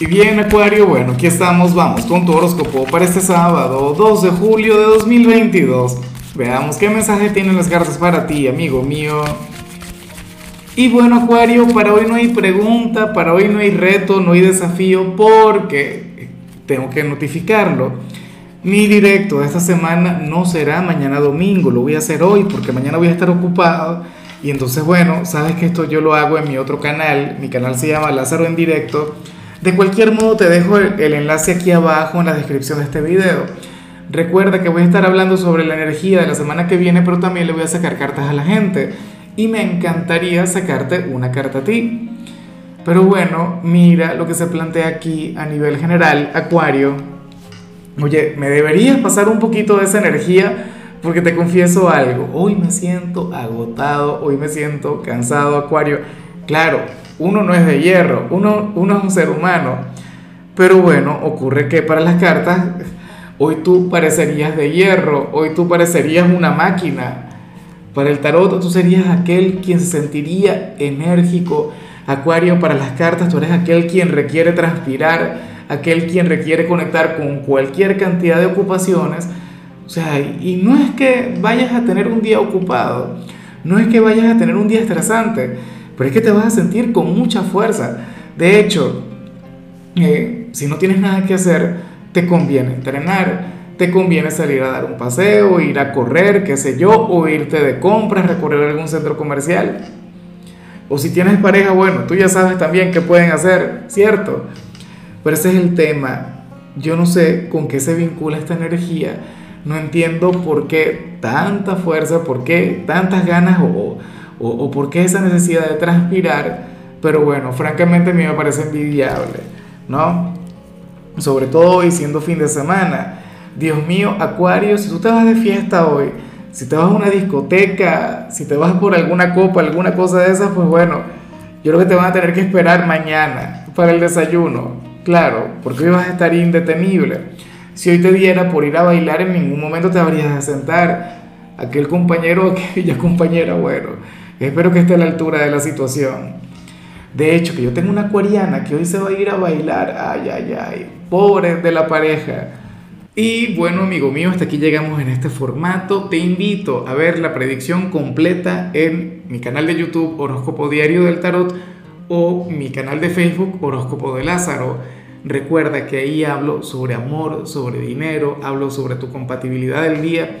Y bien, Acuario, bueno, aquí estamos, vamos con tu horóscopo para este sábado, 2 de julio de 2022. Veamos qué mensaje tienen las cartas para ti, amigo mío. Y bueno, Acuario, para hoy no hay pregunta, para hoy no hay reto, no hay desafío, porque tengo que notificarlo. Mi directo de esta semana no será mañana domingo, lo voy a hacer hoy porque mañana voy a estar ocupado. Y entonces, bueno, sabes que esto yo lo hago en mi otro canal, mi canal se llama Lázaro en directo de cualquier modo te dejo el, enlace aquí abajo en la descripción de este video. Recuerda que voy a estar hablando sobre la energía de la semana que viene, pero también le voy a sacar cartas a la gente. Y me encantaría sacarte una carta a ti. Pero bueno, mira lo que se plantea aquí a nivel general, Acuario. Oye, me deberías pasar un poquito de esa energía porque te confieso algo. Hoy me siento agotado, hoy me siento cansado, Acuario. Claro, uno no es de hierro, uno, uno es un ser humano. Pero bueno, ocurre que para las cartas, hoy tú parecerías de hierro, hoy tú parecerías una máquina. Para el tarot tú serías aquel quien se sentiría enérgico. Acuario, para las cartas tú eres aquel quien requiere transpirar, aquel quien requiere conectar con cualquier cantidad de ocupaciones. O sea, y no es que vayas a tener un día ocupado, no es que vayas a tener un día estresante, pero es que te vas a sentir con mucha fuerza. De hecho, eh, si no tienes nada que hacer, te conviene entrenar, te conviene salir a dar un paseo, ir a correr, qué sé yo, o irte de compras, recorrer algún centro comercial. O si tienes pareja, bueno, tú ya sabes también qué pueden hacer, ¿cierto? Pero ese es el tema. Yo no sé con qué se vincula esta energía. No entiendo por qué tanta fuerza, por qué tantas ganas o, o, por qué esa necesidad de transpirar, pero bueno, francamente a mí me parece envidiable, ¿no? Sobre todo hoy siendo fin de semana. Dios mío, Acuario, si tú te vas de fiesta hoy, si te vas a una discoteca, si te vas por alguna copa, alguna cosa de esas, pues bueno, yo creo que te van a tener que esperar mañana para el desayuno, claro, porque hoy vas a estar indetenible. Si hoy te diera por ir a bailar, en ningún momento te habrías de sentar. Aquel compañero, aquella compañera, bueno, Espero que esté a la altura de la situación. De hecho, que yo tengo una acuariana que hoy se va a ir a bailar. Ay, ay, ay. Pobre de la pareja. Y bueno, amigo mío, hasta aquí llegamos en este formato. Te invito a ver la predicción completa en mi canal de YouTube Horóscopo Diario del Tarot o mi canal de Facebook Horóscopo de Lázaro. Recuerda que ahí hablo sobre amor, sobre dinero, hablo sobre tu compatibilidad del día